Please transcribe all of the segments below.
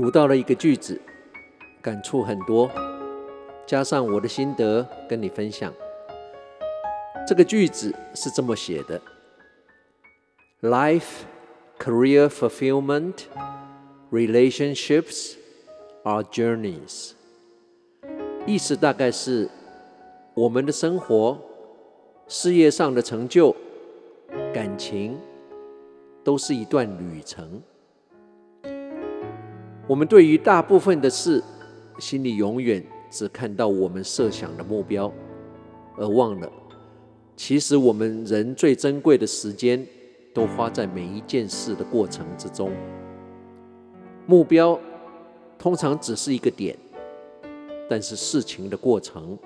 读到了一个句子，感触很多，加上我的心得跟你分享。这个句子是这么写的：Life, career fulfillment, relationships are journeys。意思大概是，我们的生活、事业上的成就、感情，都是一段旅程。我们对于大部分的事，心里永远只看到我们设想的目标，而忘了，其实我们人最珍贵的时间，都花在每一件事的过程之中。目标通常只是一个点，但是事情的过程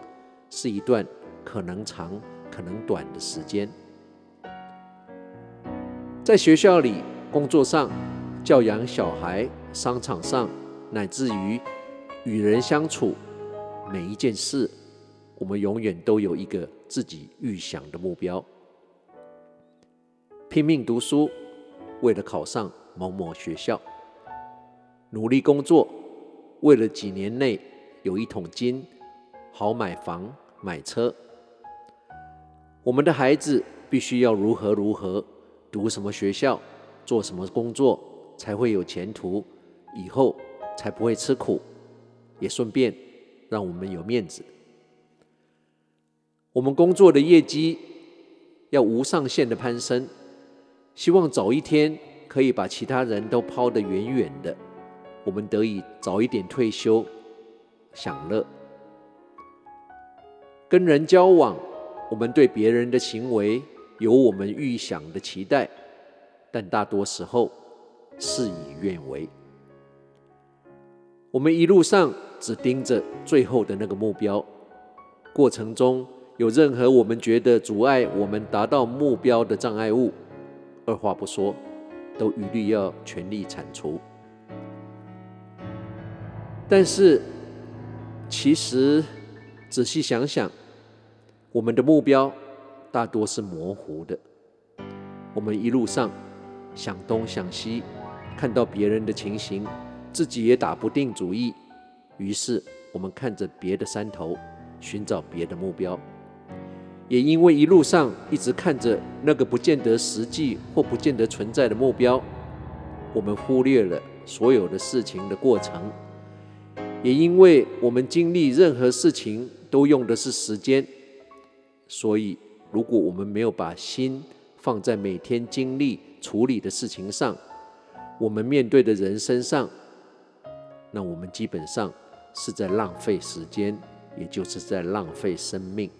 是一段可能长、可能短的时间。在学校里、工作上、教养小孩。商场上，乃至于与人相处，每一件事，我们永远都有一个自己预想的目标。拼命读书，为了考上某某学校；努力工作，为了几年内有一桶金，好买房买车。我们的孩子必须要如何如何，读什么学校，做什么工作，才会有前途。以后才不会吃苦，也顺便让我们有面子。我们工作的业绩要无上限的攀升，希望早一天可以把其他人都抛得远远的，我们得以早一点退休享乐。跟人交往，我们对别人的行为有我们预想的期待，但大多时候事与愿违。我们一路上只盯着最后的那个目标，过程中有任何我们觉得阻碍我们达到目标的障碍物，二话不说，都一律要全力铲除。但是，其实仔细想想，我们的目标大多是模糊的。我们一路上想东想西，看到别人的情形。自己也打不定主意，于是我们看着别的山头，寻找别的目标。也因为一路上一直看着那个不见得实际或不见得存在的目标，我们忽略了所有的事情的过程。也因为我们经历任何事情都用的是时间，所以如果我们没有把心放在每天经历处理的事情上，我们面对的人身上。那我们基本上是在浪费时间，也就是在浪费生命。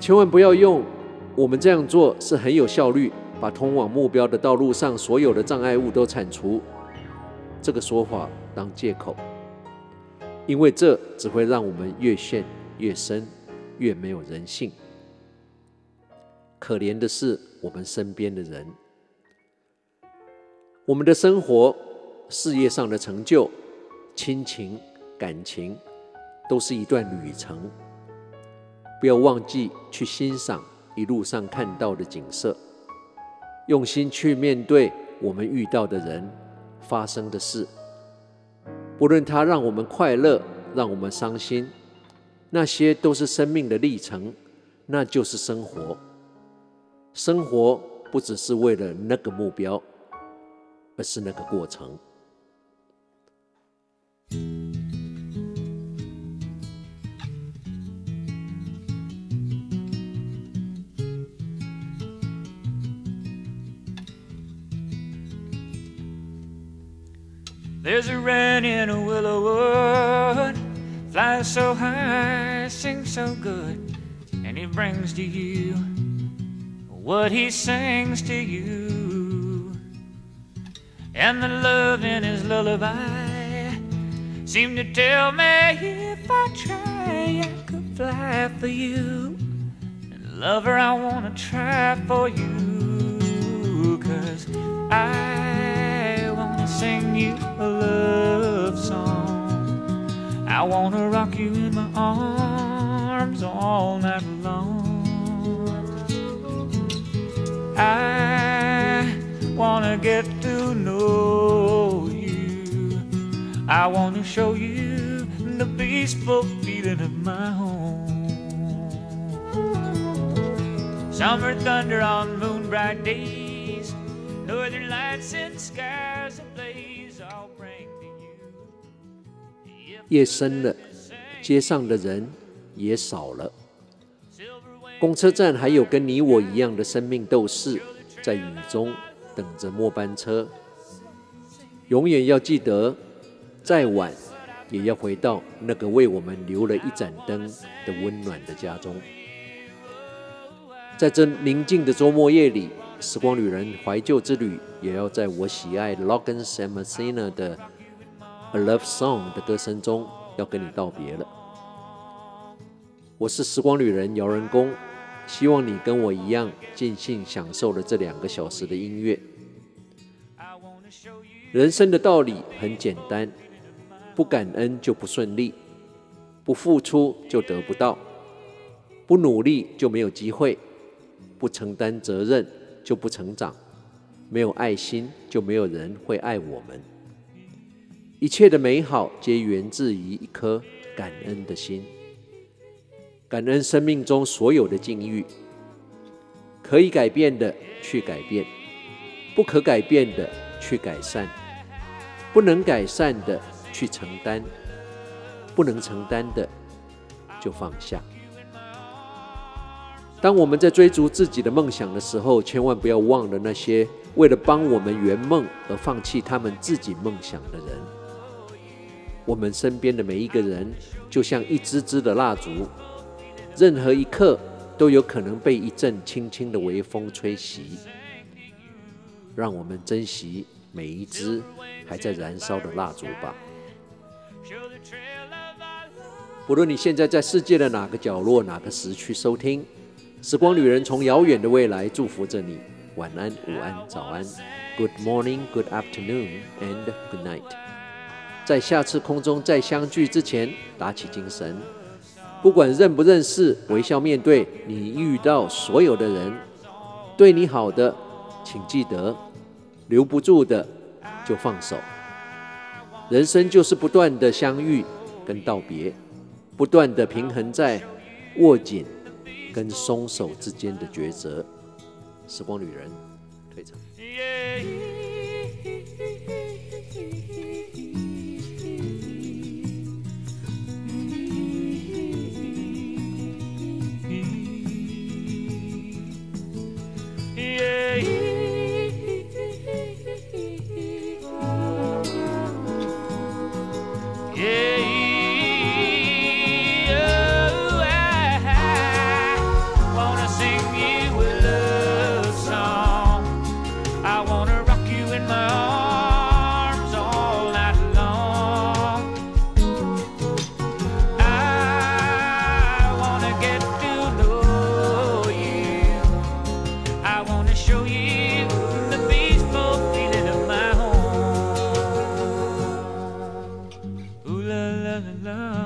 千万不要用“我们这样做是很有效率，把通往目标的道路上所有的障碍物都铲除”这个说法当借口，因为这只会让我们越陷越深，越没有人性。可怜的是我们身边的人，我们的生活。事业上的成就、亲情、感情，都是一段旅程。不要忘记去欣赏一路上看到的景色，用心去面对我们遇到的人、发生的事。不论它让我们快乐，让我们伤心，那些都是生命的历程，那就是生活。生活不只是为了那个目标，而是那个过程。There's a wren in a willow wood, flies so high, sings so good, and he brings to you what he sings to you. And the love in his lullaby seemed to tell me if I try, I could fly for you. And lover, I wanna try for you, cause I wanna sing you a love song. I wanna rock you in my arms all night long. I wanna get to know I want to show you the peaceful feeling of my home. Summer thunder on moon bright days, northern lights and skies ablaze, I'll bring to you. 夜深了，街上的人也少了。公车站还有跟你我一样的生命斗士，在雨中等着末班车。永远要记得。再晚，也要回到那个为我们留了一盏灯的温暖的家中。在这宁静的周末夜里，时光旅人怀旧之旅，也要在我喜爱 Logan s a m s i n a 的《A Love Song》的歌声中，要跟你道别了。我是时光旅人姚人工，希望你跟我一样尽兴享受了这两个小时的音乐。人生的道理很简单。不感恩就不顺利，不付出就得不到，不努力就没有机会，不承担责任就不成长，没有爱心就没有人会爱我们。一切的美好皆源自于一颗感恩的心，感恩生命中所有的境遇，可以改变的去改变，不可改变的去改善，不能改善的。去承担，不能承担的就放下。当我们在追逐自己的梦想的时候，千万不要忘了那些为了帮我们圆梦而放弃他们自己梦想的人。我们身边的每一个人，就像一支支的蜡烛，任何一刻都有可能被一阵轻轻的微风吹熄。让我们珍惜每一支还在燃烧的蜡烛吧。不论你现在在世界的哪个角落、哪个时区收听，《时光旅人》从遥远的未来祝福着你。晚安、午安、早安，Good morning, Good afternoon, and Good night。在下次空中再相聚之前，打起精神。不管认不认识，微笑面对你遇到所有的人。对你好的，请记得；留不住的，就放手。人生就是不断的相遇跟道别。不断的平衡在握紧跟松手之间的抉择。时光旅人退场。fell in love.